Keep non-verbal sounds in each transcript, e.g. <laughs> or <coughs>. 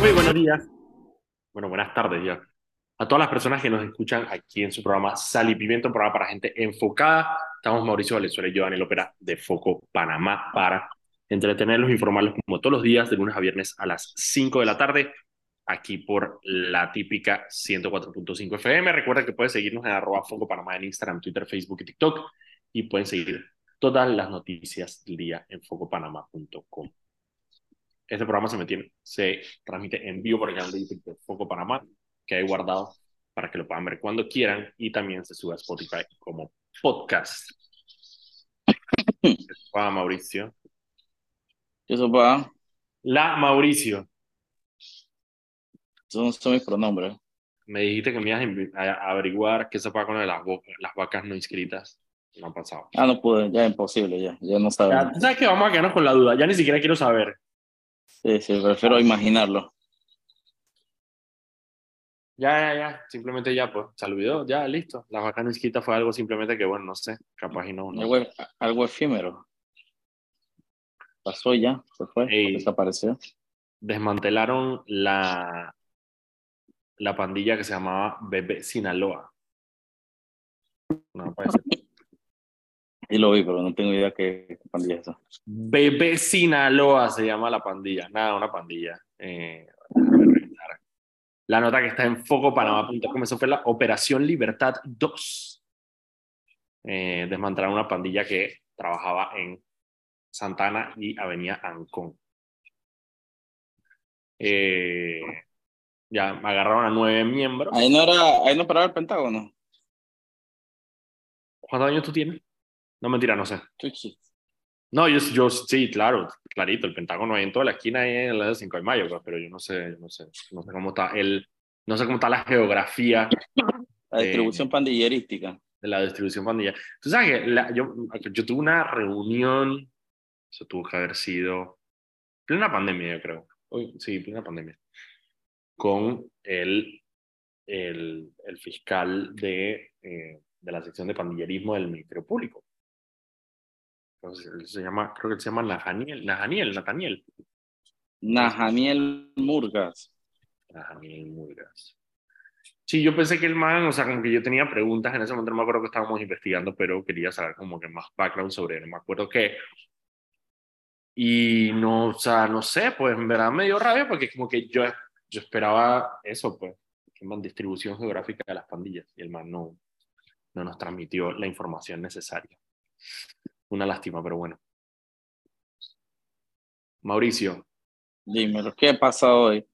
Muy buenos días. Bueno, buenas tardes ya. A todas las personas que nos escuchan aquí en su programa Sal y Pimiento, un programa para gente enfocada. Estamos Mauricio Valenzuela y yo en el Ópera de Foco Panamá para entretenerlos e informarlos como todos los días, de lunes a viernes a las 5 de la tarde, aquí por la típica 104.5 FM. Recuerda que puedes seguirnos en arroba Foco Panamá en Instagram, Twitter, Facebook y TikTok y pueden seguir todas las noticias del día en focopanamá.com. Este programa se, tiene, se transmite en vivo por el canal de YouTube de Foco Panamá, que hay guardado para que lo puedan ver cuando quieran y también se sube a Spotify como podcast. <clears throat> Va, Mauricio. ¿Qué sopa? La Mauricio. Esos son mis pronombres. Me dijiste que me ibas a averiguar qué se pasa con las, las vacas no inscritas. No ha pasado. Ah, no pude, ya es imposible, ya, ya no sabemos. ¿Tú sabes que vamos a quedarnos con la duda? Ya ni siquiera quiero saber. Sí, sí, prefiero imaginarlo. Ya, ya, ya, simplemente ya, pues, se olvidó, ya, listo. La vaca no inscrita fue algo simplemente que, bueno, no sé, capaz y no. no. Algo, algo efímero. Pasó ya, se fue, Ey. desapareció. Desmantelaron la, la pandilla que se llamaba Bebé Sinaloa. No parece. Y lo vi, pero no tengo idea qué, qué pandilla es esa. Bebé Sinaloa se llama la pandilla. Nada, una pandilla. Eh, la nota que está en focopanamá.com, eso fue la Operación Libertad 2. Eh, desmantelaron una pandilla que trabajaba en Santana y Avenida Ancón. Eh, ya agarraron a nueve miembros. Ahí no era, ahí no paraba el Pentágono. ¿Cuántos años tú tienes? No, mentira, no sé. Chuchi. No, yo, yo sí, claro, clarito, el Pentágono ahí en toda la esquina ahí en la de 5 de mayo, pues, pero yo no sé, no sé, no sé cómo está el, no sé cómo está la geografía La Eh, distribución pandillerística. de la distribución pandilla. Tú sabes que la- yo, yo tuve una reunión, eso tuvo que haber sido plena pandemia, yo creo. Uy, sí, plena pandemia. Con el, el, el fiscal de, eh, de la sección de pandillerismo del Ministerio Público. Entonces, él se llama, creo que se llama Najaniel, Najaniel, Nathaniel. Najaniel Murgas. Najaniel Murgas. Sí, yo pensé que el man, o sea, como que yo tenía preguntas en ese momento, no me acuerdo que estábamos investigando, pero quería saber como que más background sobre él, no me acuerdo qué. Y no, o sea, no sé, pues en verdad me dio rabia porque como que yo, yo esperaba eso, pues, que man distribución geográfica de las pandillas y el man no, no nos transmitió la información necesaria. Una lástima, pero bueno. Mauricio, Dímelo, ¿qué pasa hoy?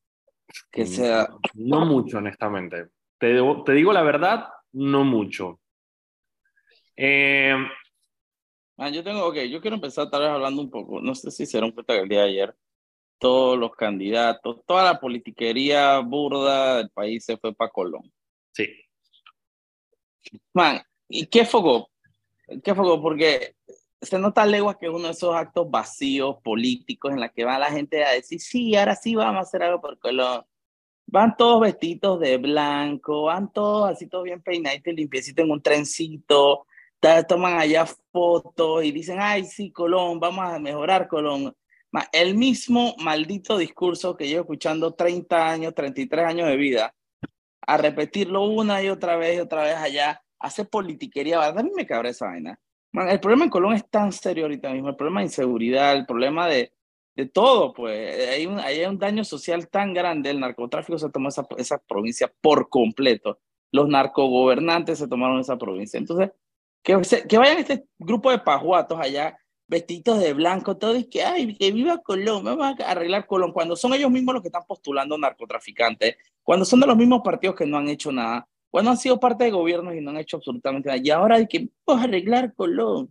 Que Mm, sea. No mucho, honestamente. Te, debo- te digo la verdad, no mucho. Eh, Ah, yo tengo, ok, yo quiero empezar tal vez hablando un poco, no sé si se dieron cuenta que el día de ayer todos los candidatos, toda la politiquería burda del país se fue para Colón. sí, Man, ¿y qué foco? ¿Qué foco? Porque se nota a leguas que uno de esos actos vacíos políticos en la que va la gente a decir, sí, ahora sí vamos a hacer algo por Colón. Van todos vestidos de blanco, van todos así, todos bien peinaditos y limpiecitos en un trencito, toman allá fotos y dicen, ay, sí, Colón, vamos a mejorar Colón. El mismo maldito discurso que llevo escuchando 30 años, 33 años de vida, a repetirlo una y otra vez y otra vez allá, hace politiquería, ¿verdad? A mí me cabra esa vaina. El problema en Colón es tan serio ahorita mismo, el problema de inseguridad, el problema de, de todo, pues. Hay un, hay un daño social tan grande, el narcotráfico se tomó esa, esa provincia por completo, los narcogobernantes se tomaron esa provincia. Entonces, que vayan este grupo de pajuatos allá, vestidos de blanco, todo, y que, ay, que viva Colón, vamos a arreglar Colón, cuando son ellos mismos los que están postulando narcotraficantes, cuando son de los mismos partidos que no han hecho nada, cuando han sido parte de gobiernos y no han hecho absolutamente nada, y ahora hay que vamos a arreglar Colón,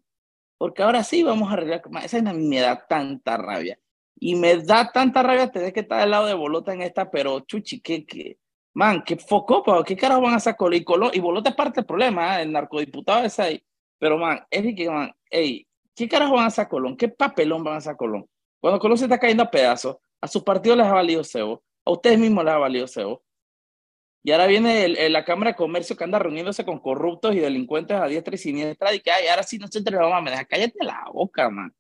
porque ahora sí vamos a arreglar, esa vaina me da tanta rabia, y me da tanta rabia tener que estar al lado de Bolota en esta, pero chuchi, que, que man, que foco, pa, ¿qué carajo van a hacer Colón? Y, Colón, y Bolota es parte del problema, ¿eh? el narcodiputado ese ahí, pero man, es que, man, hey, ¿qué carajo van a hacer Colón? ¿Qué papelón van a hacer Colón? Cuando Colón se está cayendo a pedazos, a sus partidos les ha valido cebo, a ustedes mismos les ha valido cebo. Y ahora viene la Cámara de Comercio que anda reuniéndose con corruptos y delincuentes a diestra y siniestra y que ay, ahora sí nosotros le vamos a manejar. Cállate la boca, man.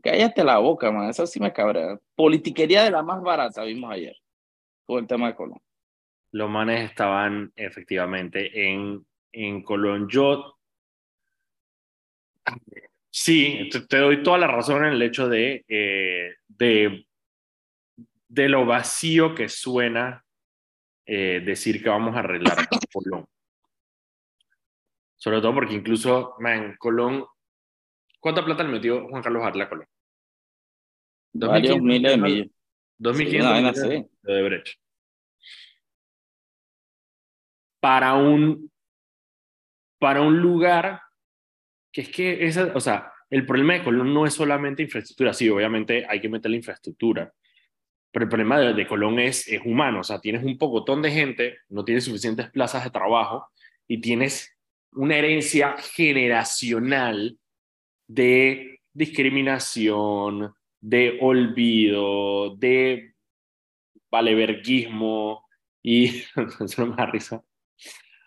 Cállate la boca, man. Eso sí me cabrea. Politiquería de la más barata, vimos ayer. con el tema de Colón. Los manes estaban efectivamente en, en Colón. Yo sí, te, doy toda la razón en el hecho de, eh, de, de lo vacío que suena eh, decir que vamos a arreglar Colón. Sobre todo porque incluso, man, Colón, ¿cuánta plata le metió Juan Carlos Arla Colón? Varios miles de millones. 2.500 de Brecht. Para un, para un lugar que es que, esa, o sea, el problema de Colón no es solamente infraestructura, sí, obviamente hay que meter la infraestructura, pero el problema de, Colón es, es humano, o sea, tienes un pocotón de gente, no tienes suficientes plazas de trabajo y tienes una herencia generacional de discriminación, de olvido, de valeverguismo y <laughs> eso me da risa.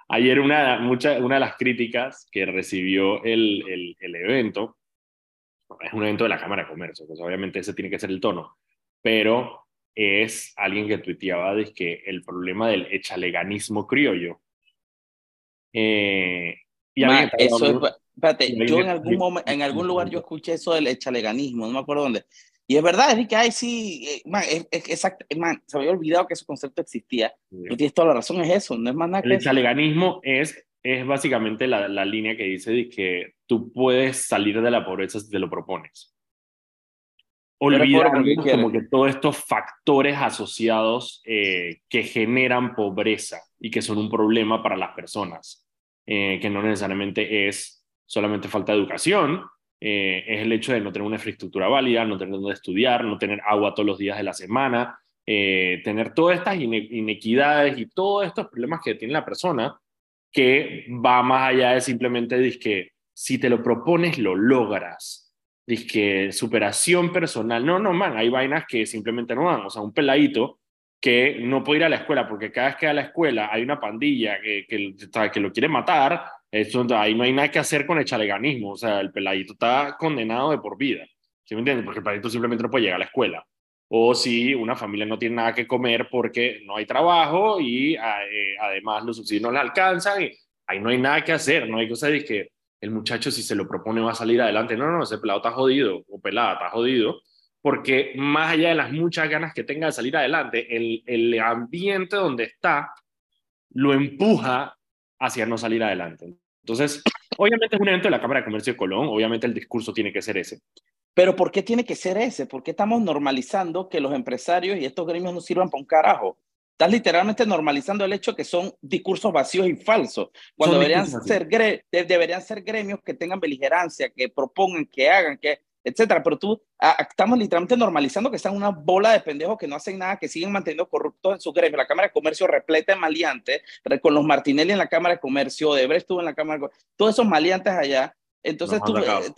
Ayer una, mucha, una de las críticas que recibió el, el, el evento, es un evento de la Cámara de Comercio, pues obviamente ese tiene que ser el tono, pero es alguien que tuiteaba de que el problema del echaleganismo criollo. Eh, y eso es, espérate, yo en algún, momento, en algún lugar yo escuché eso del echaleganismo, no me acuerdo dónde. Y es verdad, es que, ay, sí, eh, man, es, exacto, man, se había olvidado que ese concepto existía. Tú tienes toda la razón, es eso, no es más nada El echaleganismo es, es básicamente la, la línea que dice de que tú puedes salir de la pobreza si te lo propones olvidando como que todos estos factores asociados eh, que generan pobreza y que son un problema para las personas, eh, que no necesariamente es solamente falta de educación, eh, es el hecho de no tener una infraestructura válida, no tener donde estudiar, no tener agua todos los días de la semana, tener todas estas inequidades y todos estos problemas que tiene la persona, que va más allá de simplemente decir que si te lo propones, lo logras que superación personal. No, no, man, hay vainas que simplemente no van. O sea, un peladito que no puede ir a la escuela porque cada vez que va a la escuela hay una pandilla que, que, que lo quiere matar, eso, ahí no hay nada que hacer con el chaleganismo. O sea, el peladito está condenado de por vida. ¿Sí me entiendes? Porque el peladito simplemente no puede llegar a la escuela. O si una familia no tiene nada que comer porque no hay trabajo y eh, además los subsidios no le alcanzan y ahí no hay nada que hacer, no hay cosa de que el muchacho si se lo propone va a salir adelante. No, no, ese pelado está jodido o pelada está jodido, porque más allá de las muchas ganas que tenga de salir adelante, el, el ambiente donde está lo empuja hacia no salir adelante. Entonces, obviamente es un evento de la Cámara de Comercio de Colón, obviamente el discurso tiene que ser ese. Pero ¿por qué tiene que ser ese? ¿Por qué estamos normalizando que los empresarios y estos gremios no sirvan para un carajo? Estás literalmente normalizando el hecho que son discursos vacíos y falsos, cuando deberían ser, deberían ser gremios que tengan beligerancia, que propongan, que hagan, que, etcétera. Pero tú, estamos literalmente normalizando que sean una bola de pendejos que no hacen nada, que siguen manteniendo corruptos en su gremio. La Cámara de Comercio repleta de maleantes, con los Martinelli en la Cámara de Comercio, Debrecht estuvo en la Cámara de Comercio, todos esos maleantes allá. Entonces, tú, eh,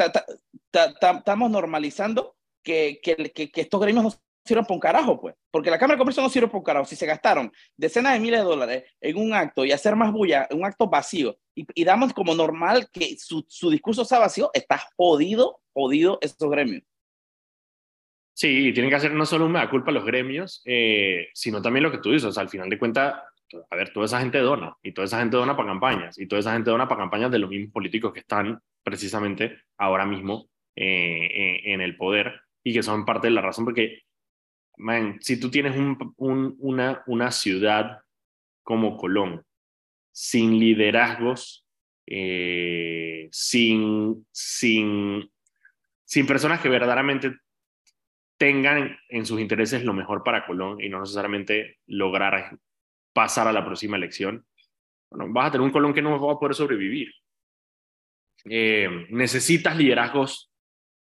estamos normalizando que, que, que, estos gremios no sirven para un carajo, pues. Porque la Cámara de Comercio no sirve para un carajo. Si se gastaron decenas de miles de dólares en un acto y hacer más bulla, un acto vacío, y, damos como normal que su, su, discurso sea vacío, está jodido, jodido estos gremios. Sí, y tienen que hacer no solo una culpa a los gremios, eh, sino también lo que tú dices. O sea, al final de cuentas, a ver, toda esa gente dona, y toda esa gente dona para campañas, y toda esa gente dona para campañas de los mismos políticos que están precisamente ahora mismo eh, eh, en el poder y que son parte de la razón porque man, si tú tienes un, una, una ciudad como Colón, sin liderazgos, eh, sin, sin, sin personas que verdaderamente tengan en sus intereses lo mejor para Colón y no necesariamente lograr pasar a la próxima elección, bueno, vas a tener un Colón que no va a poder sobrevivir. Eh, necesitas liderazgos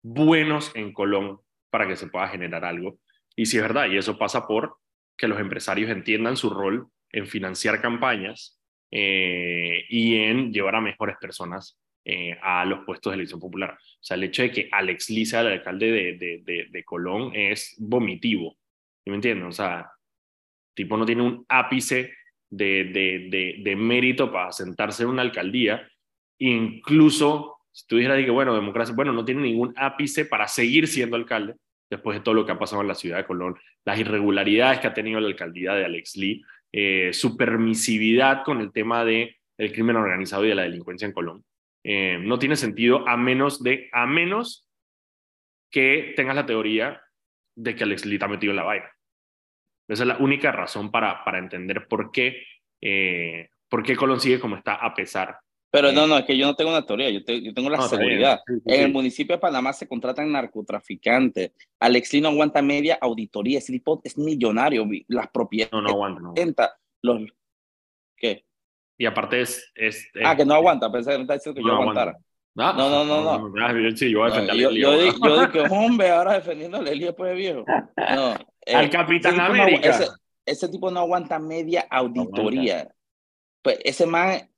buenos en Colón para que se pueda generar algo. Y sí es verdad, y eso pasa por que los empresarios entiendan su rol en financiar campañas eh, y en llevar a mejores personas eh, a los puestos de elección popular. O sea, el hecho de que Alex Lisa, el alcalde de, de, de, Colón, es vomitivo. ¿Me entienden? O sea, tipo no tiene un ápice de, de, mérito para sentarse en una alcaldía. Incluso, si tú dijeras que, bueno, democracia, bueno, no tiene ningún ápice para seguir siendo alcalde después de todo lo que ha pasado en la ciudad de Colón, las irregularidades que ha tenido la alcaldía de Alex Lee, eh, su permisividad con el tema del el crimen organizado y de la delincuencia en Colón. Eh, no tiene sentido a menos, de, a menos que tengas la teoría de que Alex Lee está metido en la vaina. Esa es la única razón para, para entender por qué, eh, por qué Colón sigue como está a pesar pero no, no, es que yo no tengo una teoría, yo, yo tengo la seguridad. en el municipio de Panamá se contratan narcotraficantes. Alex Lee no aguanta media auditoría, ese tipo es millonario, las propiedades. No, no aguanta. Los, ¿Qué? Y aparte es... es, ah, que no aguanta, pensé que me está diciendo que yo aguantara. Ah, no, no, no, no. <laughs> Sí, yo voy a defender yo, yo, yo, dije, <laughs> hombre, ahora defendiendo a Lelio después de viejo. No, <laughs> Al eh, Capitán América. ese, ese, tipo no aguanta media auditoría. pues ese man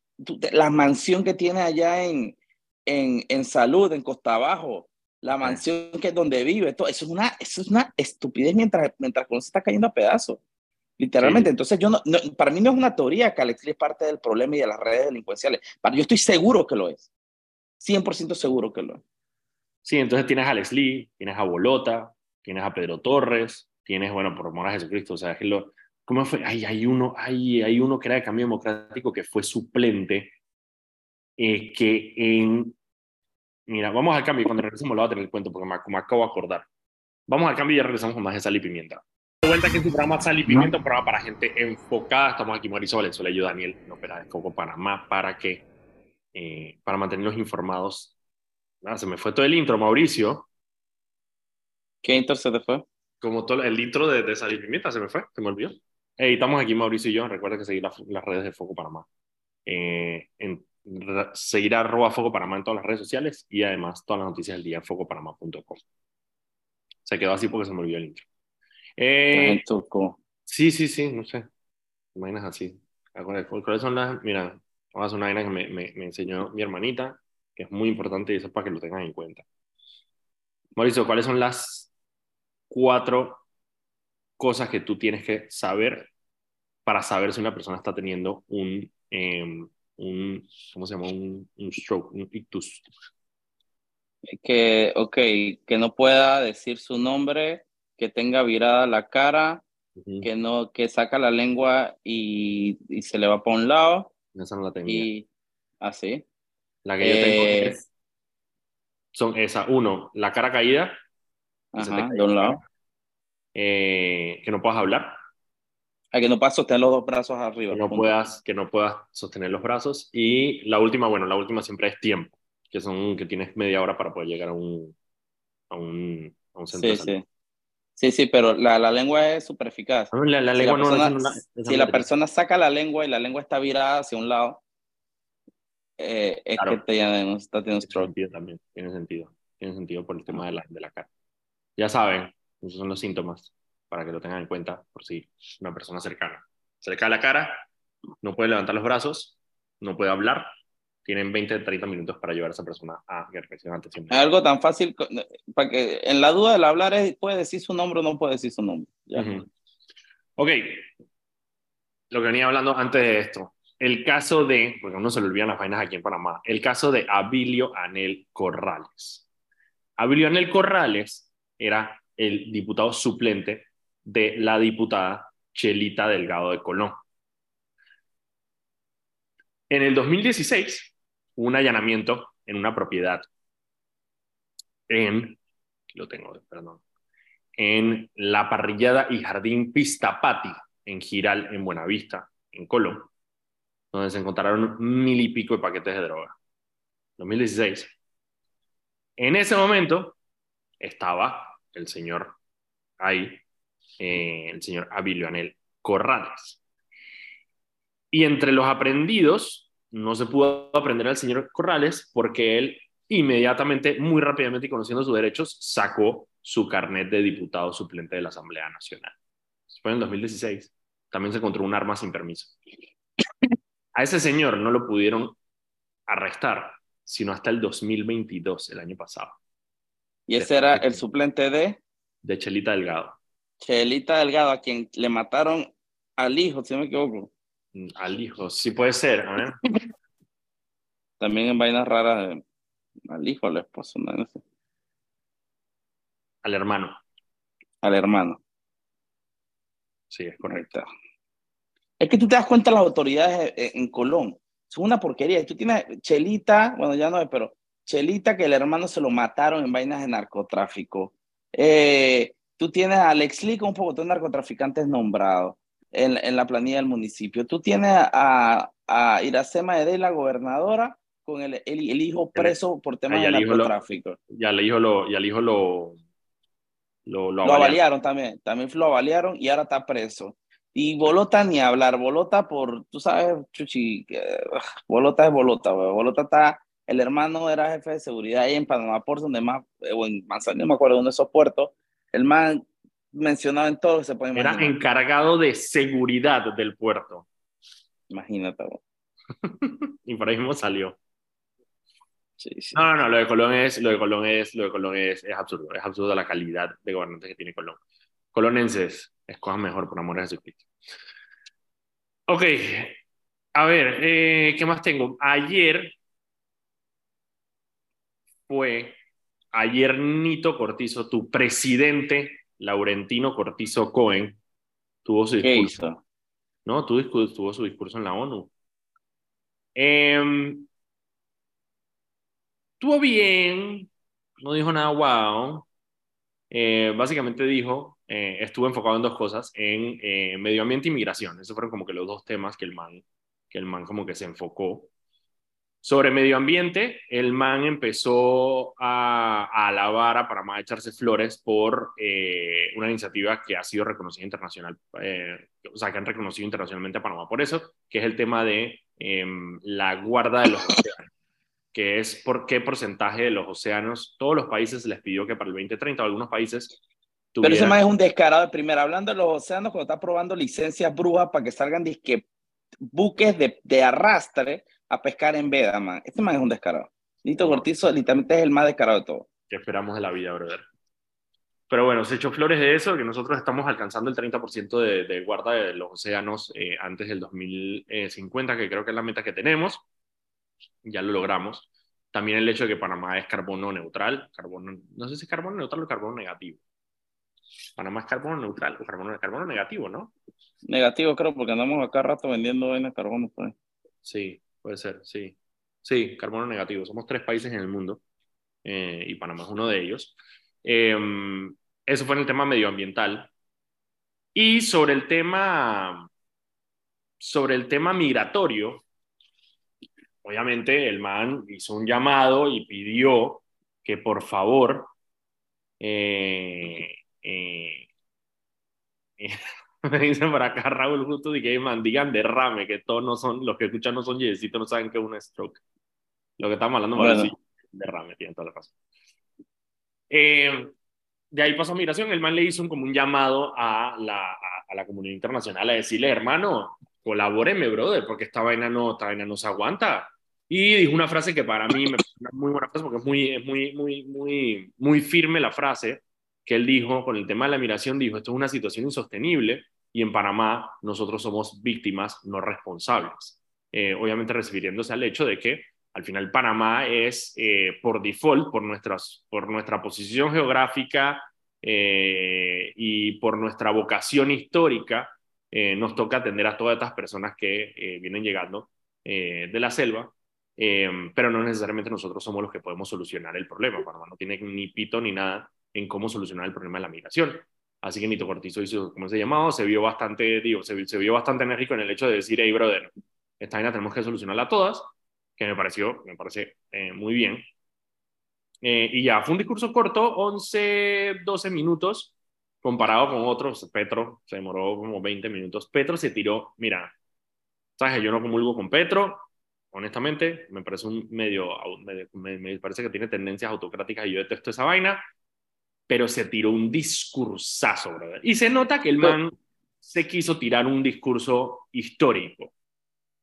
la mansión que tiene allá en, en, en Salud, en Costa Abajo, la mansión que es donde vive, todo, eso es una, eso es una estupidez mientras, mientras se está cayendo a pedazos. Literalmente, entonces yo no, para mí no es una teoría que Alex Lee es parte del problema y de las redes delincuenciales. Para, yo estoy seguro que lo es. 100% seguro que lo es. Sí, entonces tienes a Alex Lee, tienes a Bolota, tienes a Pedro Torres, tienes, bueno, por amor a Jesucristo, o sea, es lo, ¿Cómo fue? Ay, hay, uno, hay, hay uno que era de cambio democrático que fue suplente, eh, que en... Mira, vamos al cambio y cuando regresemos lo voy a tener el cuento porque me, me, acabo de acordar. Vamos al cambio y ya regresamos con más de Sal y Pimienta. De vuelta que es tu programa Sal y Pimienta, un programa para gente enfocada. Estamos aquí Mauricio Valenzuela y yo, Daniel, en Opera de Foco Panamá, para que, eh, para mantenerlos informados. Nada, se me fue todo el intro, Mauricio. ¿Qué intro se te fue? Como todo el intro de, de Sal y Pimienta se me fue, se me olvidó. Hey, estamos aquí Mauricio y yo. Recuerda que seguir las redes de Foco Panamá. Eh, en, seguir a arroba Foco Panamá en todas las redes sociales y además todas las noticias del día en focopanamá.com. Se quedó así porque se me olvidó el intro. Eh, sí, sí, sí, no sé. Imaginas así. ¿Cuáles son las? Mira, vamos a hacer una vaina que me, me, me, enseñó mi hermanita, que es muy importante y eso es para que lo tengan en cuenta. Mauricio, ¿cuáles son las cuatro cosas que tú tienes que saber para saber si una persona está teniendo un, eh, un ¿cómo se llama? Un, un, stroke, un ictus. Que, ok, que no pueda decir su nombre, que tenga virada la cara, que no, que saca la lengua y, y, se le va por un lado. Esa no la tenía. Y así. ¿Ah, la que yo tengo eh, es, son esa, uno, la cara caída. Ajá, de un lado. Eh, que no puedas hablar. A que no puedas sostener los dos brazos arriba. Que no, puedas, que no puedas sostener los brazos. Y la última, bueno, la última siempre es tiempo, que son que tienes media hora para poder llegar a un, a un, a un centro sí, Sí. Sí, sí, pero la, la lengua es súper eficaz. La, la lengua si la persona, no, si la persona saca la lengua y la lengua está virada hacia un lado, eh, es que te, ya no está teniendo stroke. Tiene sentido también, tiene sentido. Tiene sentido por el tema de la, de la cara. Ya saben, esos son los síntomas para que lo tengan en cuenta por si una persona cercana. Se le cae la cara, no puede levantar los brazos, no puede hablar. Tienen 20, 30 minutos para llevar a esa persona a que reflexione Algo tan fácil, para que en la duda del hablar es, puede decir su nombre o no puede decir su nombre. Ok, lo que venía hablando antes de esto, el caso de, porque uno se le olvidan las vainas aquí en Panamá, el caso de Abilio Anel Corrales. Abilio Anel Corrales era el diputado suplente de la diputada Chelita Delgado de Colón. En el 2016 hubo un allanamiento en una propiedad en, lo tengo, perdón, en la parrillada y jardín Pistapati, en Giral, en Buenavista, en Colón, donde se encontraron mil y pico de paquetes de droga. 2016. En ese momento estaba el señor ahí, eh, el señor Abilio Anel Corrales. Y entre los aprendidos, no se pudo aprender al señor Corrales porque él inmediatamente, muy rápidamente y conociendo sus derechos, sacó su carnet de diputado suplente de la Asamblea Nacional. Fue en el 2016. También se encontró un arma sin permiso. A ese señor no lo pudieron arrestar, sino hasta el 2022, el año pasado. ¿Y ese era el suplente de? De Chelita Delgado. Chelita Delgado, a quien le mataron al hijo, si no me equivoco. Al hijo, sí puede ser. También en vainas raras, al hijo, al esposo, no, sé. Al hermano. al hermano. Sí, es correcto. Es que tú te das cuenta las autoridades en Colón. Son una porquería. Tú tienes Chelita, bueno, ya no es, pero Chelita que el hermano se lo mataron en vainas de narcotráfico. Eh, tú tienes a Alex Lee con un poco de narcotraficantes nombrados en, en, la planilla del municipio. Tú tienes a, a Iracema de la gobernadora, con el, el, hijo preso por temas de narcotráfico. Y al hijo lo, y al hijo lo, lo, lo, avaliaron también, también lo avaliaron y ahora está preso. Y Bolota ni hablar, Bolota por, tú sabes, Chuchi, Bolota es Bolota, Bolota está, el hermano era jefe de seguridad ahí en Panamá por donde más, eh, o en Manzanillo, me acuerdo, uno de esos puertos, el man mencionado en todo se puede imaginar. Era encargado de seguridad del puerto. Imagínate. <laughs> y por ahí mismo salió. No, no, lo de Colón es, lo de Colón es, lo de Colón es, es absurdo, es absurdo la calidad de gobernantes que tiene Colón. Colonenses, escojan mejor por amor a Jesucristo. Ok, a ver, eh, ¿qué más tengo? Ayer fue, ayer Nito Cortizo, tu presidente, Laurentino Cortizo Cohen, tuvo su discurso. No, tuvo, tuvo su discurso en la ONU. Eh, estuvo bien, no dijo nada wow. Eh, básicamente dijo, eh, estuvo enfocado en dos cosas, en eh, medio ambiente y migración. Esos fueron como que los dos temas que el man, que el man como que se enfocó. Sobre medio ambiente, el man empezó a, a alabar a Panamá, a echarse flores por una iniciativa que ha sido reconocida internacional, o sea, que han reconocido internacionalmente a Panamá por eso, que es el tema de em, la guarda de los océanos que es por qué porcentaje de los océanos, todos los países les pidió que para el 2030, algunos países... Pero ese más es un descarado de primera. Hablando de los océanos, cuando está probando licencias brujas para que salgan disque buques de, de, arrastre a pescar en veda, man. Este man es un descarado. Lito Cortizo literalmente es el más descarado de todo. ¿Qué esperamos de la vida, brother? Pero bueno, se echó flores de eso, que nosotros estamos alcanzando el 30% de, de, guarda de los océanos eh, antes del 2050, que creo que es la meta que tenemos ya lo logramos. También el hecho de que Panamá es carbono neutral, carbono, no sé si es carbono neutral o carbono negativo. Panamá es carbono neutral o carbono, carbono negativo, ¿no? Negativo creo, porque andamos acá rato vendiendo en carbono. Pues. Sí, puede ser, sí. Sí, carbono negativo. Somos tres países en el mundo eh, y Panamá es uno de ellos. Em, eso fue en el tema medioambiental. Y sobre el tema, sobre el tema migratorio, obviamente el man hizo un llamado y pidió que por favor eh, eh, <laughs> <laughs> me dicen por acá Raúl justo de que man, digan derrame, que todos no son, los que escuchan no son yesitos, no saben que es un stroke. Lo que estamos hablando bueno. sí, derrame, tiene toda la razón. Eh, de ahí pasó migración, el man le hizo un, como un llamado a la, a, a la comunidad internacional a decirle, hermano, colabóreme, brother, porque esta vaina no, esta vaina no se aguanta. Y dijo una frase que para mí me parece una muy buena frase porque es muy, es muy, muy, muy, muy firme la frase que él dijo con el tema de la migración, dijo, esto es una situación insostenible y en Panamá nosotros somos víctimas no responsables. Eh, obviamente refiriéndose al hecho de que al final Panamá es eh, por default, por, nuestras, por nuestra posición geográfica eh, y por nuestra vocación histórica, eh, nos toca atender a todas estas personas que eh, vienen llegando eh, de la selva, pero no necesariamente nosotros somos los que podemos solucionar el problema. Panamá no tiene ni pito ni nada en cómo solucionar el problema de la migración. Así que Nito Cortizo hizo, como se llamado, se vio bastante, digo, se, se, vio bastante enérgico en el hecho de decir, hey, brother, esta vaina tenemos que solucionarla todas, que me pareció, me parece muy bien. y ya, fue un discurso corto, 11, 12 minutos, comparado con otros, Petro se demoró como 20 minutos. Petro se tiró, mira, sabes, yo no comulgo con Petro, honestamente, me parece un medio, me, me, parece que tiene tendencias autocráticas y yo detesto esa vaina, pero se tiró un discursazo, brother. Y se nota que el man se quiso tirar un discurso histórico.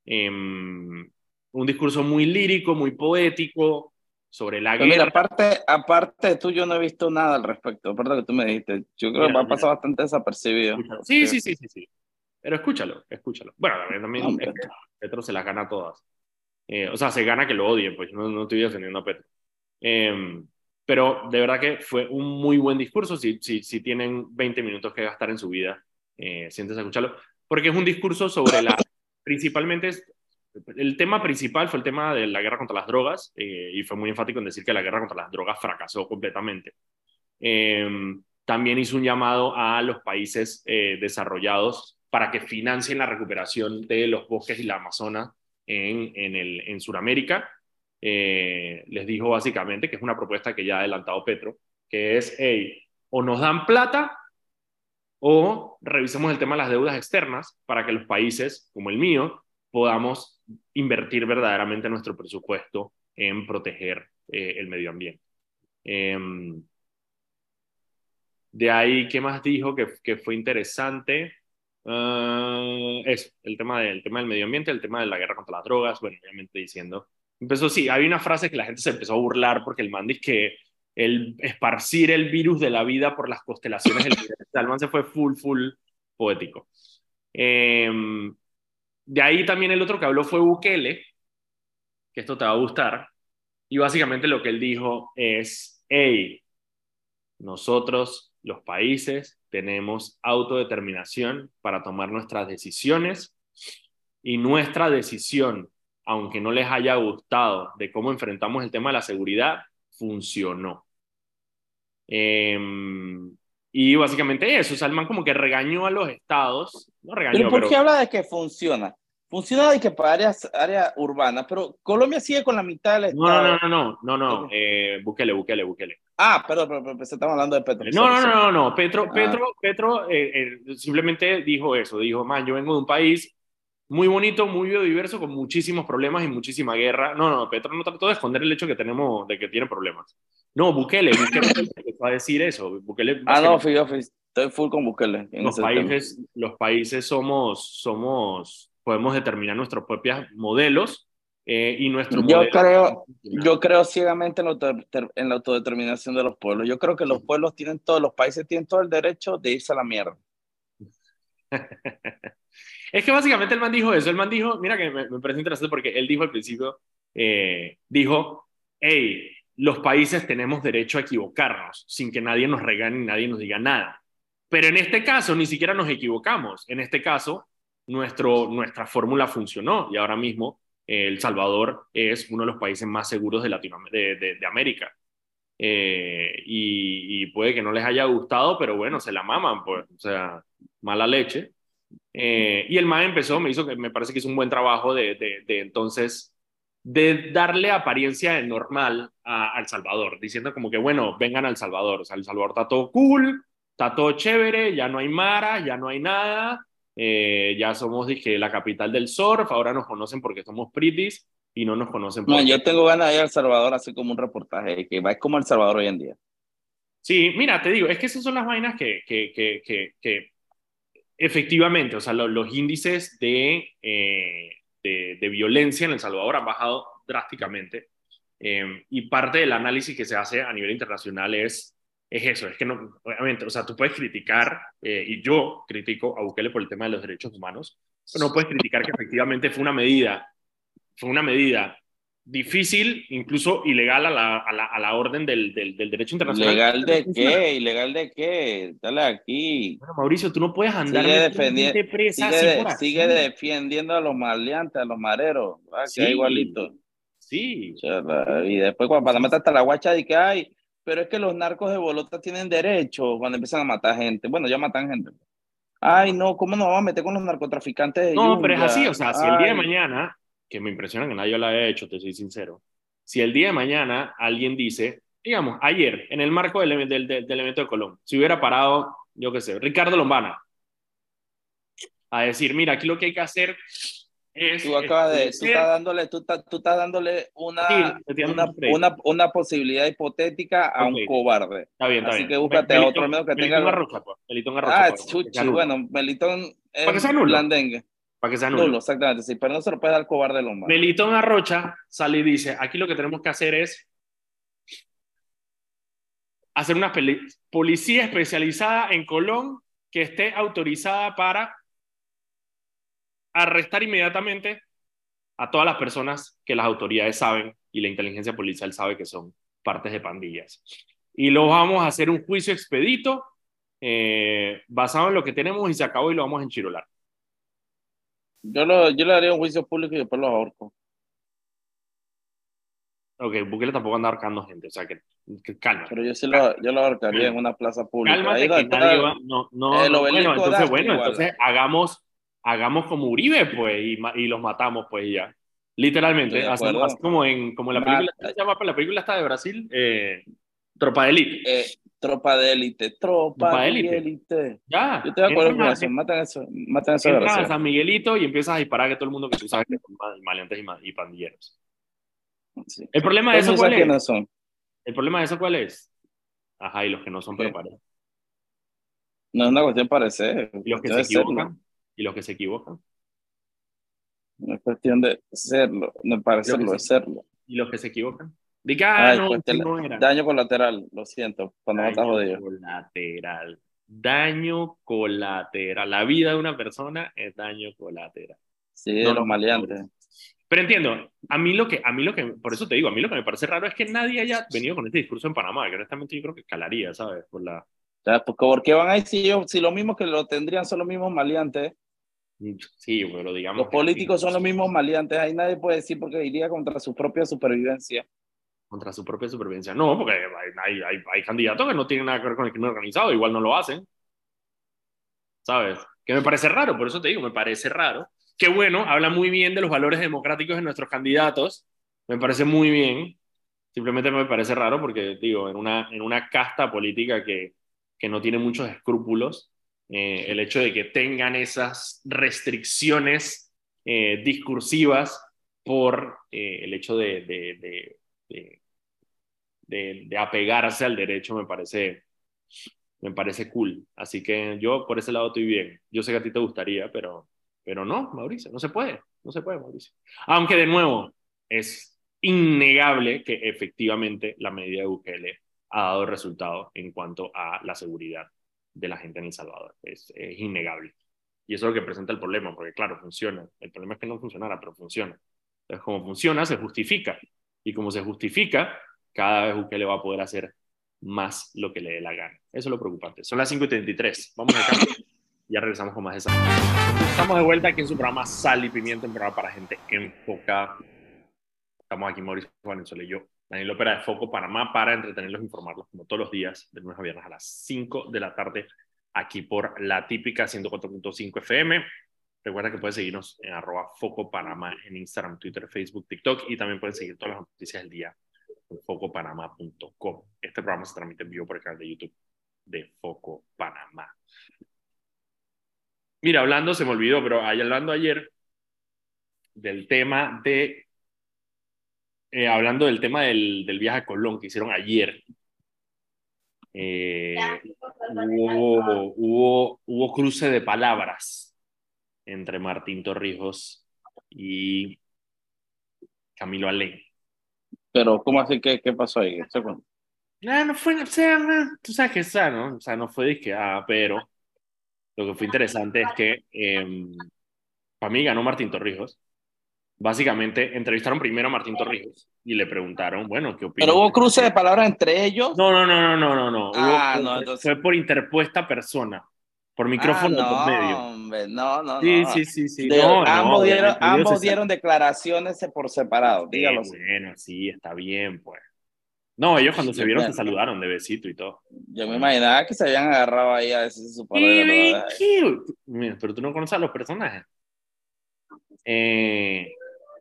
Eh, un discurso muy lírico, muy poético, sobre la guerra. Mira, aparte, aparte tú, yo no he visto nada al respecto, aparte que tú me dijiste. Yo creo mira, que va a pasar bastante desapercibido. Sí, sí, sí, sí, sí. Pero escúchalo, escúchalo. Bueno, también, no, Petro se las gana todas. Eh, o sea, se gana que lo odien, pues no, no estoy defendiendo a Petro. Eh, pero de verdad que fue un muy buen discurso. Si, si, si tienen 20 minutos que gastar en su vida, eh, siéntense a escucharlo, porque es un discurso sobre la, principalmente, el tema principal fue el tema de la guerra contra las drogas, eh, y fue muy enfático en decir que la guerra contra las drogas fracasó completamente. Eh, también hizo un llamado a los países eh, desarrollados para que financien la recuperación de los bosques y la Amazonas en, en, el, en Sudamérica. Eh, les dijo básicamente que es una propuesta que ya ha adelantado Petro, que es, hey, o nos dan plata o revisemos el tema de las deudas externas para que los países como el mío podamos invertir verdaderamente nuestro presupuesto en proteger eh, el medio ambiente. Eh, de ahí, ¿qué más dijo que, fue interesante? Uh, eso, el tema, del, tema del medio ambiente, el tema de la guerra contra las drogas, bueno, obviamente diciendo. Empezó, sí, hay una frase que la gente se empezó a burlar porque el man dice que el esparcir el virus de la vida por las constelaciones del el man se fue full, full poético. Eh, de ahí también el otro que habló fue Bukele, que esto te va a gustar, y básicamente lo que él dijo es, hey, nosotros los países tenemos autodeterminación para tomar nuestras decisiones y nuestra decisión, aunque no les haya gustado de cómo enfrentamos el tema de la seguridad, funcionó. Eh, y básicamente eso, Salman como que regañó a los estados, no regañó, ¿Pero por pero... qué habla de que funciona? Funciona de que para áreas, área urbana, pero Colombia sigue con la mitad del No, estado. no, no, no, no, no, no, eh, Bukele, Bukele, Bukele. Ah, perdón, pero, pero, pero estamos hablando de Petro. No, no, no, no, no, Petro, Ah. Petro, Petro eh, eh, simplemente dijo eso, dijo, man, yo vengo de un país muy bonito, muy biodiverso, con muchísimos problemas y muchísima guerra. No, no, Petro no trató de esconder el hecho que tenemos, de que tiene problemas. No, Bukele, Bukele empezó a decir eso. Bukele, Ah, no, básicamente, fíjate, estoy full con Bukele. los tema. países, los países somos, somos, podemos determinar nuestros propios modelos eh, y nuestro Yo modelo- creo, yo creo ciegamente en en la autodeterminación de los pueblos. Yo creo que los pueblos tienen todos, los países tienen todo el derecho de irse a la mierda. <laughs> Es que básicamente el man dijo eso. El man dijo, mira que me, me parece interesante porque él dijo al principio, eh, dijo, hey, los países tenemos derecho a equivocarnos sin que nadie nos regañe ni nadie nos diga nada. Pero en este caso ni siquiera nos equivocamos. En este caso, nuestra fórmula funcionó y ahora mismo eh, El Salvador es uno de los países más seguros de, Latinoam- de, de, de América. Eh, y, y puede que no les haya gustado, pero bueno, se la maman, pues, o sea, mala leche. Eh, y el MAE empezó, me hizo que me parece que hizo un buen trabajo de, de, de entonces de darle apariencia de normal a, El Salvador, diciendo como que bueno, vengan a El Salvador, o sea, El Salvador está todo cool, está todo chévere, ya no hay maras, ya no hay nada, eh, ya somos dije, la capital del surf, ahora nos conocen porque somos pretties y no nos conocen No, porque... yo tengo ganas de ir a El Salvador así como un reportaje, que va es como El Salvador hoy en día. Sí, mira, te digo, es que esas son las vainas que, que, que, que, que efectivamente, o sea, lo- los índices de, eh, de, de violencia en El Salvador han bajado drásticamente. Eh, y parte del análisis que se hace a nivel internacional es, es eso, es que no, obviamente, o sea, tú puedes criticar, eh, y yo critico a Bukele por el tema de los derechos humanos, pero no puedes criticar que efectivamente fue una medida, fue una medida difícil, incluso ilegal a la, a la, a la orden del, del, del derecho internacional. ¿Ilegal de qué? ¿Ilegal de qué? Dale aquí. Bueno, Mauricio, tú no puedes andar Sigue defendiendo- presa Sigue, de- sigue defendiendo a los maleantes, a los mareros. Ah, que Sí. es igualito. Sí, Y después cuando está hasta la guacha de que hay, pero es que los narcos de Bolota tienen derecho cuando empiezan a matar gente. Bueno, ya matan gente. Ay, no, ¿cómo nos vamos a meter con los narcotraficantes de no, pero es Yunga? así, o sea, si el día de mañana, que me impresiona que nadie lo haya hecho, te soy sincero, si el día de mañana alguien dice, digamos, ayer, en el marco del, del, del, del evento de Colón, si hubiera parado, yo qué sé, Ricardo Lombana, a decir, mira, aquí lo que hay que hacer es... Tú acabas de, tú estás dándole, tú estás, tú estás dándole una, Sí, una, una, una posibilidad hipotética a Ok. un cobarde. Está bien, está así bien. que búscate a Melitón- otro menos que Melitón tenga- Arrocha, pues, Melitón Arrocha, Ah, chuchi, bueno, Melitón Para que es nulo. blandengue. Para que sea nulo. Nulo, exactamente, sí, pero no se lo puede dar cobarde al hombre. Melitón Arrocha sale y dice, aquí lo que tenemos que hacer es hacer una policía especializada en Colón que esté autorizada para arrestar inmediatamente a todas las personas que las autoridades saben y la inteligencia policial sabe que son partes de pandillas. Y lo vamos a hacer un juicio expedito eh, basado en lo que tenemos y se acabó y lo vamos a enchirolar. Yo, lo, yo le haría un juicio público y después los ahorco. Ok, Bukele tampoco anda ahorcando gente, o sea que, calma. Pero yo sí lo, yo lo ahorcaría en una plaza pública. Cálmate que nadie va, no, no, bueno, entonces, bueno, entonces hagamos, hagamos como Uribe, pues, y, y los matamos, pues, ya. Literalmente, así, como en, como la película, ¿cómo se llama? La película está de Brasil, eh, Tropa de Élite. Eh, tropa de élite, tropa, de élite. Ya. Yo te voy a acuerdo con eso. Matan eso. Matan eso. Entras a San Miguelito y empiezas a disparar a todo el mundo que tú sabes que son maleantes y, pandilleros. El problema de eso, ¿cuál es? Son? El problema de eso, ¿cuál es? Ajá, y los que no son, pero parecen. No es una cuestión de parecer. Y los que se equivocan. Y los que se equivocan. No es cuestión de serlo, no parecerlo, es serlo. ¿Y los que se equivocan? Diga, ah, no, no era. Daño colateral, lo siento, cuando daño no jodido. colateral. Daño colateral. La vida de una persona es daño colateral. Sí, de los maleantes. Pero entiendo, a mí lo que, a mí lo que, por eso te digo, a mí lo que me parece raro es que nadie haya venido con este discurso en Panamá, que honestamente yo creo que calaría, ¿sabes? Por la... Pues, ¿Por qué van a decir si, lo mismo que lo tendrían son los mismos maleantes? Sí, pero digamos... Los políticos son los mismos maleantes, ahí nadie puede decir porque iría contra su propia supervivencia contra su propia supervivencia. No, porque hay, hay, hay, candidatos que no tienen nada que ver con el crimen organizado, igual no lo hacen. ¿Sabes? Que me parece raro, por eso te digo, me parece raro. Qué bueno, habla muy bien de los valores democráticos de nuestros candidatos, me parece muy bien. Simplemente me parece raro porque, digo, en una, en una casta política que, que no tiene muchos escrúpulos, eh, el hecho de que tengan esas restricciones eh, discursivas por eh, el hecho de, de de, de, apegarse al derecho me parece, me parece cool. Así que yo por ese lado estoy bien. Yo sé que a ti te gustaría, pero, pero no, Mauricio, no se puede, no se puede, Mauricio. Aunque de nuevo, es innegable que efectivamente la medida de Bukele ha dado resultados en cuanto a la seguridad de la gente en El Salvador. Es, es innegable. Y eso es lo que presenta el problema, porque claro, funciona. El problema es que no funcionara, pero funciona. Entonces, como funciona, se justifica y como se justifica, cada vez le va a poder hacer más lo que le dé la gana. Eso es lo preocupante. Son las 5 y 33. Vamos acá. Ya regresamos con más de esa. Estamos de vuelta aquí en su programa Sal y Pimienta, un programa para gente enfocada. Estamos aquí, Mauricio Valenzuela y yo, Daniel Ópera de Foco Panamá, para entretenerlos informarlos, como todos los días, de lunes a viernes a las 5 de la tarde, aquí por la típica 104.5 FM. Recuerda que puedes seguirnos en arroba Foco Panamá en Instagram, Twitter, Facebook, TikTok y también pueden seguir todas las noticias del día en focopanamá.com. Este programa se transmite en vivo por el canal de YouTube de Foco Panamá. Mira, hablando, se me olvidó, pero ahí hablando ayer del tema de, eh, hablando del tema del, del, viaje a Colón que hicieron ayer, eh, hubo, hubo, hubo cruce de palabras entre Martín Torrijos y Camilo Alén. Pero, ¿cómo así? ¿Qué, qué pasó ahí? No, no fue, o sea, tú sabes que está, ¿no? O sea, no fue de que, ah, pero lo que fue interesante es que eh, para mí ganó Martín Torrijos. Básicamente entrevistaron primero a Martín Torrijos y le preguntaron, bueno, ¿qué opina? ¿Pero hubo cruce de palabras entre ellos? No, no, no, no, no, no. Ah, no, entonces... Fue por interpuesta persona por micrófono ah, no, medio. Hombre, no, no, sí, Sí, sí, sí, ambos, dieron, ambos dieron, declaraciones por separado, dígalo. Bueno, sí, está bien, pues. No, ellos cuando se vieron se saludaron de besito y todo. Yo me imaginaba que se habían agarrado ahí a decir su palabra. Pero tú no conoces a los personajes. Eh,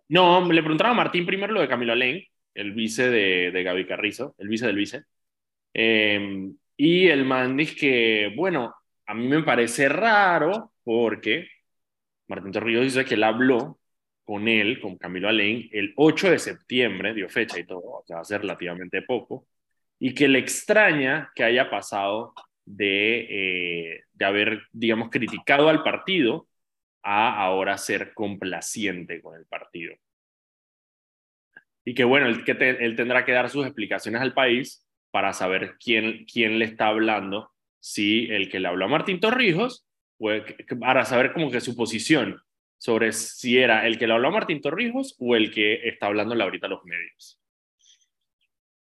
no, le preguntaron a Martín primero lo de Camilo Alén, el vice de, de Gaby Carrizo, el vice del vice. Eh, y el man dice que, bueno, a mí me parece raro porque Martín Torrijos dice que él habló con él, con Camilo Alén, el 8 de septiembre, dio fecha y todo, o sea, hace relativamente poco, y que le extraña que haya pasado de, eh, de haber, digamos, criticado al partido a ahora ser complaciente con el partido. Y que bueno, él, que él tendrá que dar sus explicaciones al país para saber quién, quién le está hablando si el que le habló a Martín Torrijos, para saber como que su posición sobre si era el que le habló a Martín Torrijos o el que está hablando ahorita a los medios.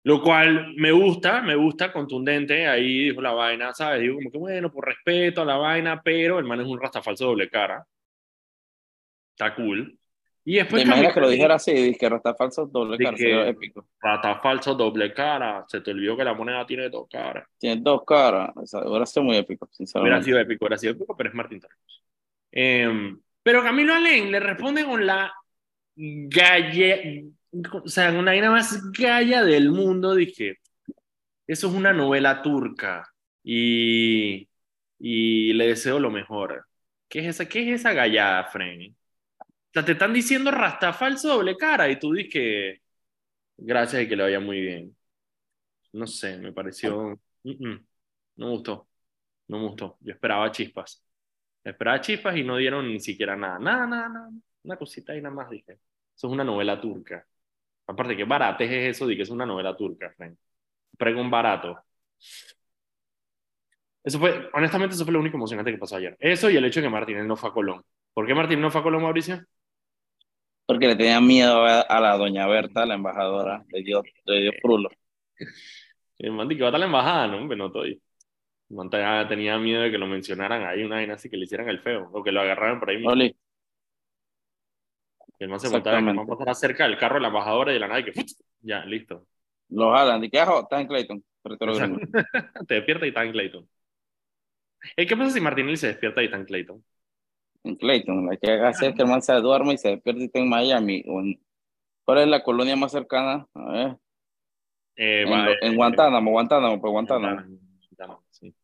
Lo cual me gusta, me gusta, contundente, ahí dijo la vaina, ¿sabes? Digo como que bueno, por respeto a la vaina, pero el man es un rastafalso doble cara. Está cool. Y después ¿Te imaginas que lo dijera así? Que rata falso doble cara, sería épico. Rastafalso doble cara. Se te olvidó que la moneda tiene dos caras. Tiene dos caras. O sea, hubiera sido muy épico, Hubiera sinceramente. sido épico, hubiera sido épico, pero es Martín Torres. Em, pero Camilo Alén le responde con la galle, o sea, con la más galla del mundo. Dije, eso es una novela turca y, y le deseo lo mejor. ¿Qué es esa, qué es esa gallada, Fren? Te están diciendo rastafalso doble cara y tú dices gracias y que le vaya muy bien. No sé, me pareció... no me gustó. No me gustó. Yo esperaba chispas. Esperaba chispas y no dieron ni siquiera nada. Nada, nada, nada. Una cosita y nada más dije. Eso es una novela turca. Aparte, que barates es eso de que es una novela turca, Frank. Barato. Eso fue, honestamente, eso fue lo único emocionante que pasó ayer. Eso y el hecho de que Martínez no fue a Colón. ¿Por qué Martínez no fue a Colón, Mauricio? Porque le tenía miedo a, a la doña Berta, la embajadora. Le dio, le dio frulo. El man que va a estar la embajada, ¿no? Pero no estoy. Man tenía- miedo de que lo mencionaran ahí, una vaina así, que le hicieran el feo, o que lo agarraran por ahí mismo. Oli, Que el man se montaba, que el man pasara cerca del carro de la embajadora y de la y que ¡put! ya, listo. lo jalan. ¿De qué hago? Está en Clayton. <laughs> Te despierta y está en Clayton. Eh, ¿Qué pasa si Martinelli se despierta y está en Clayton? En Clayton. La que hace es que el man se duerme y se está en Miami. o en- ¿Cuál es la colonia más cercana? A ver. Eh, En, va, eh, Guantánamo, Guantánamo, pues Guantánamo. Guantánamo, sí.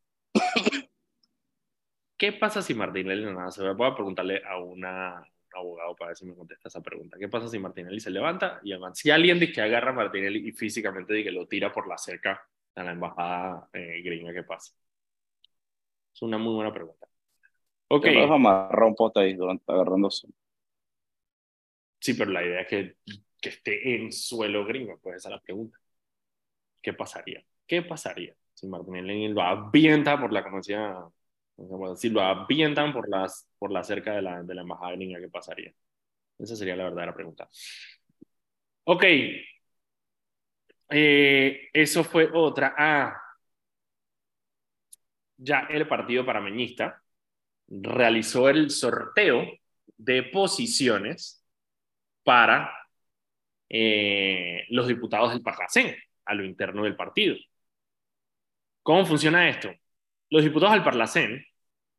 ¿Qué pasa si Martinelli no nada? Se voy a preguntarle a una, un abogado para ver si me contesta esa pregunta. ¿Qué pasa si Martinelli se levanta y además, si alguien dice que agarra a Martinelli y físicamente dice que lo tira por la cerca a la embajada eh, gringa, ¿qué pasa? Es una muy buena pregunta. Ok, Que lo deja amarrar un pote ahí durante agarrándose. sí, pero la idea es que, que esté en suelo gringo, pues esa es la pregunta. ¿Qué pasaría? ¿Qué pasaría si Martinelli lo avienta por la, como decía, si lo avientan por, las, por la cerca de la, de la embajada gringa, ¿qué pasaría? Esa sería la verdadera pregunta. Ok. Eh, eso fue otra. Ah. Ya el partido parameñista realizó el sorteo de posiciones para eh, los diputados del Parlacén a lo interno del partido. ¿Cómo funciona esto? Los diputados del Parlacén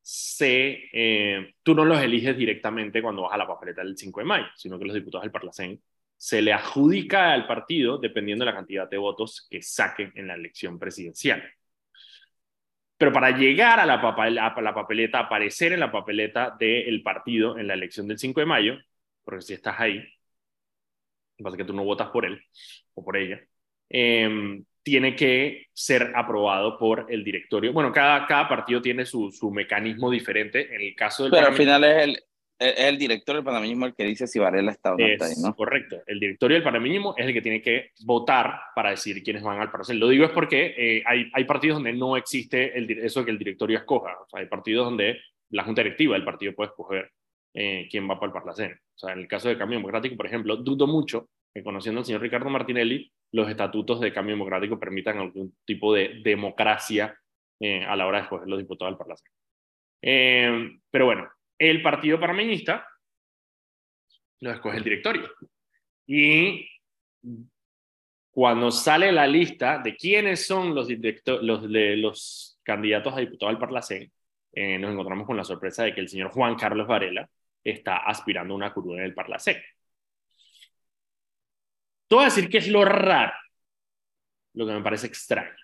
se, eh, tú no los eliges directamente cuando vas a la papeleta del 5 de mayo, sino que los diputados del Parlacén se le adjudica al partido dependiendo de la cantidad de votos que saquen en la elección presidencial. Pero para llegar a la, papel, a la papeleta, aparecer en la papeleta del partido en la elección del 5 de mayo, porque si estás ahí, pasa que tú no votas por él o por ella, eh, tiene que ser aprobado por el directorio. Bueno, cada, cada partido tiene su, su mecanismo diferente. En el caso del Pero al final es el, es el director del panameñismo el que dice si Varela está o no está ahí, es ¿no? correcto. El directorio del panameñismo es el que tiene que votar para decir quiénes van al Parlacén. Lo digo es porque eh, hay, hay partidos donde no existe el, eso que el directorio escoja. O sea, hay partidos donde la junta directiva del partido puede escoger eh, quién va para el Parlacén. O sea, en el caso de Cambio Democrático, por ejemplo, dudo mucho que conociendo al señor Ricardo Martinelli, los estatutos de Cambio Democrático permitan algún tipo de democracia eh, a la hora de escoger los diputados del Parlacén. Eh, pero bueno, el partido parameñista lo escoge el directorio. Y cuando sale la lista de quiénes son los, los, de los candidatos a diputado al Parlacén, eh, nos encontramos con la sorpresa de que el señor Juan Carlos Varela está aspirando a una curul en el Parlacén. Te voy a decir que es lo raro, lo que me parece extraño.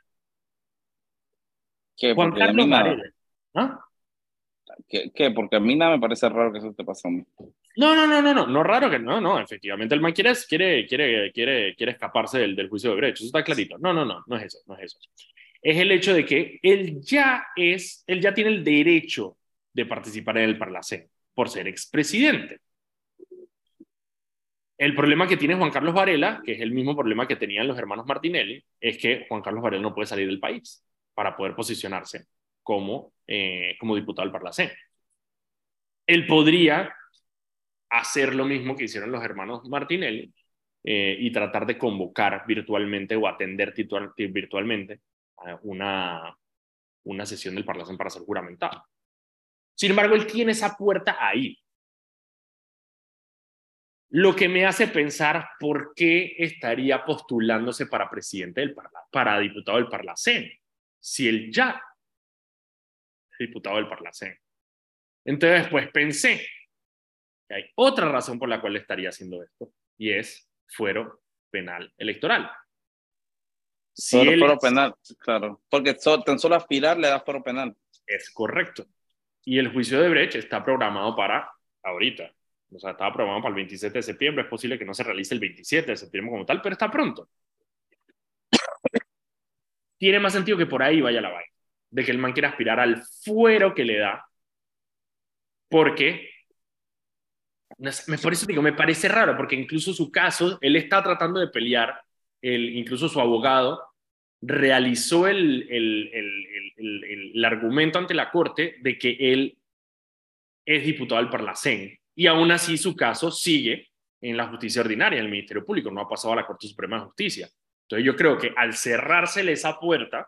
¿Qué? Juan Carlos. Varela. ¿Ah? ¿Qué? qué? Porque a mí nada me parece raro que eso te pase a mí. No, no, no, no, no, no raro que no, no, efectivamente el man quiere, quiere, quiere, quiere, quiere escaparse del, del juicio de Brecht, eso está clarito. No, no, no, no es eso, no es eso. Es el hecho de que él ya es, él ya tiene el derecho de participar en el Parlacén por ser expresidente. El problema que tiene Juan Carlos Varela, que es el mismo problema que tenían los hermanos Martinelli, es que Juan Carlos Varela no puede salir del país para poder posicionarse como, eh, como diputado al Parlacén. Él podría hacer lo mismo que hicieron los hermanos Martinelli eh, y tratar de convocar virtualmente o atender virtualmente una, una sesión del Parlacén para ser juramentado. Sin embargo, él tiene esa puerta ahí. Lo que me hace pensar por qué estaría postulándose para presidente del para diputado del Parlacén, si él ya diputado del Parlacén. Entonces, pues pensé que hay otra razón por la cual estaría haciendo esto, y es fuero penal electoral. Si fuero, penal, claro, porque tan solo aspirar le da fuero penal. Es correcto. Y el juicio de Brecht está programado para ahorita. O sea, estaba programado para el 27 de septiembre. Es posible que no se realice el 27 de septiembre como tal, pero está pronto. <coughs> Tiene más sentido que por ahí vaya la vaina. De que el man quiera aspirar al fuero que le da. Porque me, por eso digo, me parece raro, porque incluso su caso, él está tratando de pelear, el, incluso su abogado realizó el, el, el, el, argumento ante la corte de que él es diputado del Parlacén y aún así su caso sigue en la justicia ordinaria, en el Ministerio Público, no ha pasado a la Corte Suprema de Justicia. Entonces yo creo que al cerrársele esa puerta,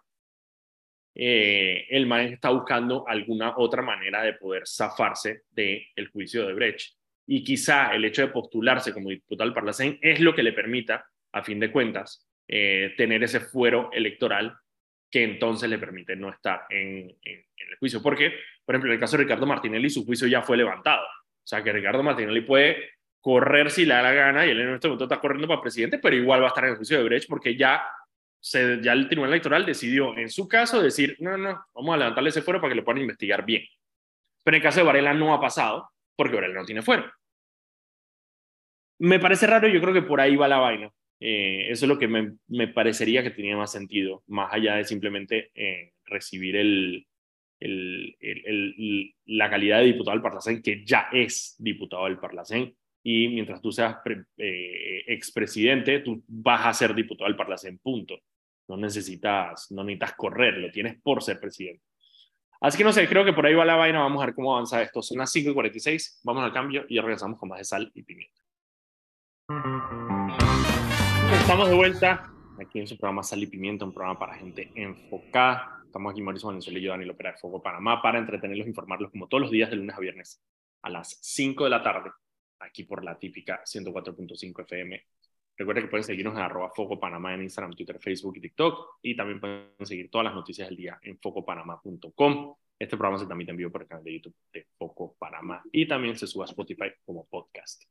eh, el MAN está buscando alguna otra manera de poder zafarse del el juicio de Brecht. Y quizá el hecho de postularse como diputado del Parlacén es lo que le permita, a fin de cuentas, eh, tener ese fuero electoral que entonces le permite no estar en, el juicio. Porque, por ejemplo, en el caso de Ricardo Martinelli, su juicio ya fue levantado. O sea, que Ricardo Martinelli puede correr si le da la gana y él en este momento está corriendo para presidente, pero igual va a estar en el juicio de Brecht porque ya, se, ya el Tribunal Electoral decidió, en su caso, decir, no, no, vamos a levantarle ese fuero para que lo puedan investigar bien. Pero en el caso de Varela no ha pasado porque Varela no tiene fuero. Me parece raro, yo creo que por ahí va la vaina. Eh, eso es lo que me, me, parecería que tenía más sentido, más allá de simplemente eh, recibir el, el, el, la calidad de diputado del Parlacén, que ya es diputado del Parlacén, y mientras tú seas eh, expresidente, tú vas a ser diputado del Parlacén, punto. No necesitas, no necesitas correr, lo tienes por ser presidente. Así que no sé, creo que por ahí va la vaina, vamos a ver cómo avanza esto. Son las 5.46, vamos al cambio y regresamos con más de sal y pimienta. Estamos de vuelta aquí en su programa Sal y Pimienta, un programa para gente enfocada. Estamos aquí Mauricio Valenzuela y yo, Daniel Opera de Foco Panamá, para entretenerlos e informarlos como todos los días de lunes a viernes a las 5 de la tarde, aquí por la típica 104.5 FM. Recuerden que pueden seguirnos en arroba Foco Panamá en Instagram, Twitter, Facebook y TikTok. Y también pueden seguir todas las noticias del día en focopanamá.com. Este programa se también envió por el canal de YouTube de Foco Panamá y también se sube a Spotify como podcast.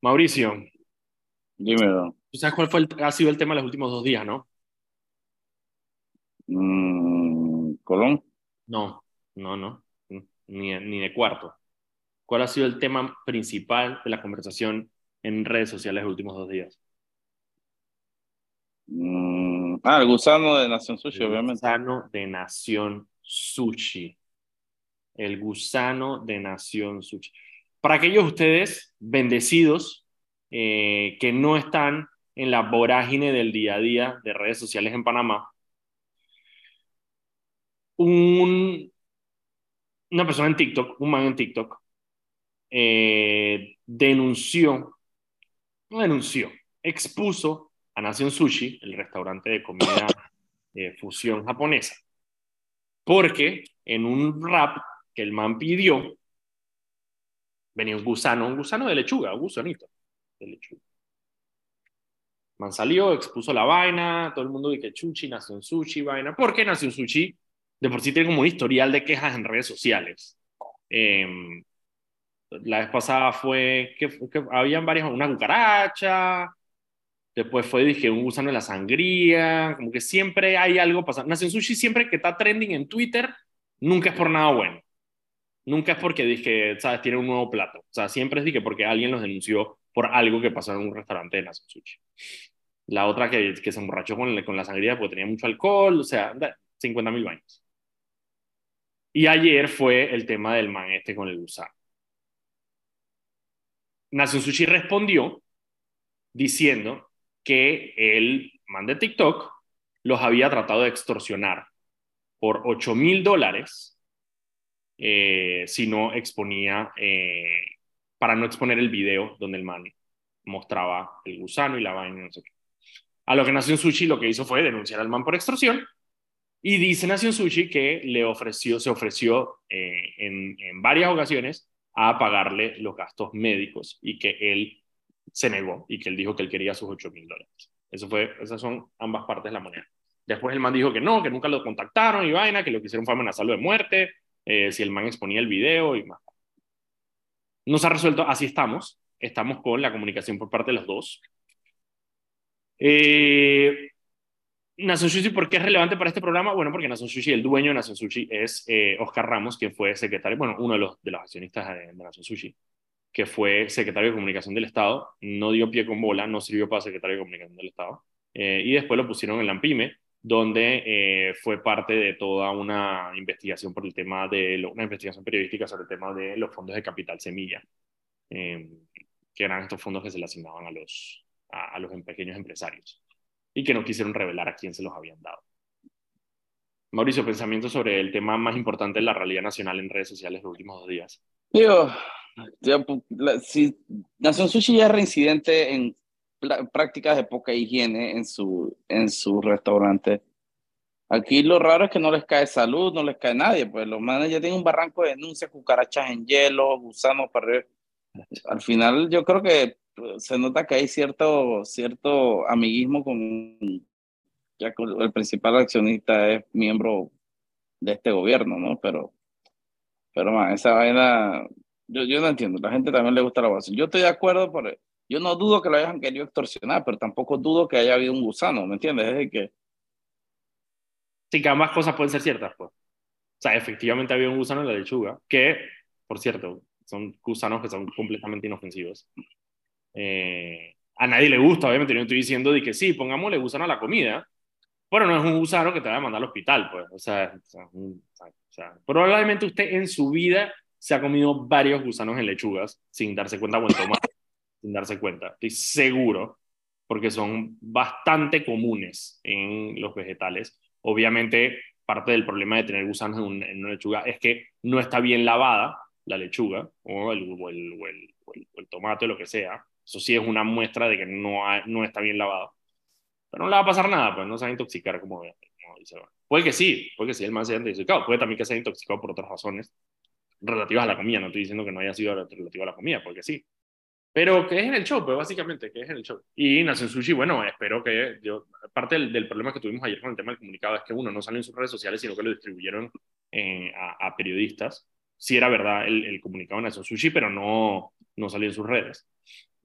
Mauricio, Dímelo. ¿Tú sabes cuál fue ha sido el tema de los últimos dos días, no? Mm, ¿Colón? No, no, no. Ni, ni de cuarto. ¿Cuál ha sido el tema principal de la conversación en redes sociales los últimos dos días? Mm, ah, el gusano de Nación Sushi, obviamente. El gusano de Nación Sushi. El gusano de Nación Sushi. Para aquellos ustedes bendecidos eh, que no están en la vorágine del día a día de redes sociales en Panamá. Un, una persona en TikTok, un man en TikTok, eh, denunció, denunció, expuso a Nación Sushi, el restaurante de comida de fusión japonesa, porque en un rap que el man pidió, venía un gusano, un gusano de lechuga, un gusanito, de lechuga. Man salió, expuso la vaina, todo el mundo dice que Chuchi, Nación Sushi, vaina. ¿Por qué Nación Sushi? De por sí tiene como un historial de quejas en redes sociales. Em, la vez pasada fue que, que, habían varias, una cucaracha, después fue, dije, un gusano de la sangría, como que siempre hay algo pasando. Nación Sushi siempre que está trending en Twitter, nunca es por nada bueno. Nunca es porque dije, sabes, tiene un nuevo plato. O sea, siempre es dije porque alguien los denunció por algo que pasó en un restaurante de Nación Sushi. La otra que, que se emborrachó con, con la sangría porque tenía mucho alcohol, o sea, 50 mil baños. Y ayer fue el tema del man este con el gusano. Nación Sushi respondió diciendo que el man de TikTok los había tratado de extorsionar por 8 mil dólares eh, si no exponía eh, para no exponer el video donde el man mostraba el gusano y la vaina, no sé qué. A lo que Nación Sushi lo que hizo fue denunciar al man por extorsión y dice Nación Sushi que le ofreció, se ofreció eh, en, en varias ocasiones a pagarle los gastos médicos y que él se negó y que él dijo que él quería sus 8 mil dólares. Eso fue, esas son ambas partes de la moneda. Después el man dijo que no, que nunca lo contactaron y vaina, que lo que hicieron fue amenazarlo de muerte, eh, si el man exponía el video y más. No se ha resuelto, así estamos. Estamos con la comunicación por parte de los dos. Eh, Nason Sushi, ¿por qué es relevante para este programa? Bueno, porque Nason Sushi, el dueño de Nason Sushi es eh, Oscar Ramos, quien fue secretario, bueno, uno de los, de los accionistas de, de Sushi, que fue secretario de Comunicación del Estado, no dio pie con bola, no sirvió para secretario de Comunicación del Estado, eh, y después lo pusieron en la PYME, donde eh, fue parte de toda una investigación por el tema de, lo, una investigación periodística sobre el tema de los fondos de capital semilla, que eran estos fondos que se le asignaban a los, a, a los pequeños empresarios y que no quisieron revelar a quién se los habían dado. Mauricio, pensamiento sobre el tema más importante de la realidad nacional en redes sociales los últimos dos días. Digo, si Nación Sushi ya es reincidente en prácticas de poca higiene en su, en su restaurante. Aquí lo raro es que no les cae salud, no les cae nadie, pues los manes ya tienen un barranco de denuncias, cucarachas en hielo, gusanos para Al final yo creo que pues, se nota que hay cierto, cierto amiguismo con, ya con el principal accionista es miembro de este gobierno, ¿no? Pero, pero man, esa vaina, yo, yo no entiendo, la gente también le gusta la base. Yo estoy de acuerdo por, yo no dudo que lo hayan querido extorsionar, pero tampoco dudo que haya habido un gusano, ¿me entiendes? Es que... Sí, que ambas cosas pueden ser ciertas, pues. O sea, efectivamente había un gusano en la lechuga, que, por cierto, son gusanos que son completamente inofensivos. Eh, a nadie le gusta, obviamente, no estoy diciendo de que sí, pongámosle gusano a la comida, pero no es un gusano que te va a mandar al hospital, pues. O sea, o sea, probablemente usted en su vida se ha comido varios gusanos en lechugas sin darse cuenta o en tomate <laughs> sin darse cuenta. Estoy seguro, porque son bastante comunes en los vegetales. Obviamente, parte del problema de tener gusanos en, una lechuga es que no está bien lavada la lechuga o el, o el, o el, o el tomate, lo que sea. Eso sí es una muestra de que no, no está bien lavado. Pero no le va a pasar nada, pues no se va a intoxicar como, como dice. Puede que sí, puede que sí, el más se haya intoxicado. Puede también que se haya intoxicado por otras razones relativas a la comida. No estoy diciendo que no haya sido relativo a la comida, porque sí. Pero que es en el show, pues básicamente, que es en el show. Y Nación Sushi, bueno, espero que yo, parte del, del, problema que tuvimos ayer con el tema del comunicado es que uno no salió en sus redes sociales, sino que lo distribuyeron eh, a, a, periodistas. Sí era verdad el, el, comunicado de Nación Sushi, pero no, no salió en sus redes.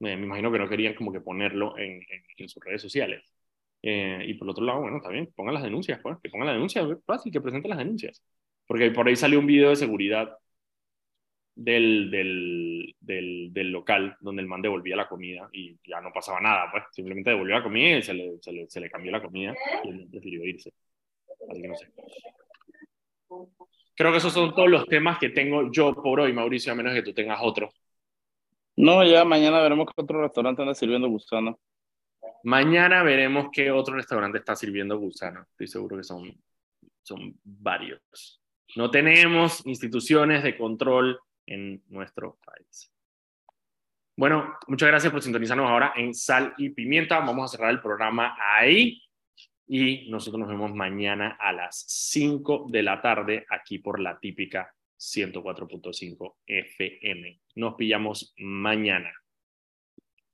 Eh, me imagino que no querían como que ponerlo en, en, en sus redes sociales. Eh, y por otro lado, bueno, está bien, pongan las denuncias, pues, que pongan las denuncias, fácil, que presenten las denuncias. Porque por ahí salió un video de seguridad del, del, del, del, local donde el man devolvía la comida y ya no pasaba nada, pues simplemente devolvió la comida y se le, se le, se le cambió la comida y él decidió irse. Así que no sé. Creo que esos son todos los temas que tengo yo por hoy, Mauricio, a menos que tú tengas otro. No, ya mañana veremos que otro restaurante anda sirviendo gusano. Mañana veremos qué otro restaurante está sirviendo gusano. Estoy seguro que son, son varios. No tenemos instituciones de control en nuestro país. Bueno, muchas gracias por sintonizarnos ahora en Sal y Pimienta. Vamos a cerrar el programa ahí y nosotros nos vemos mañana a las 5 de la tarde aquí por la típica 104.5 FM. Nos pillamos mañana.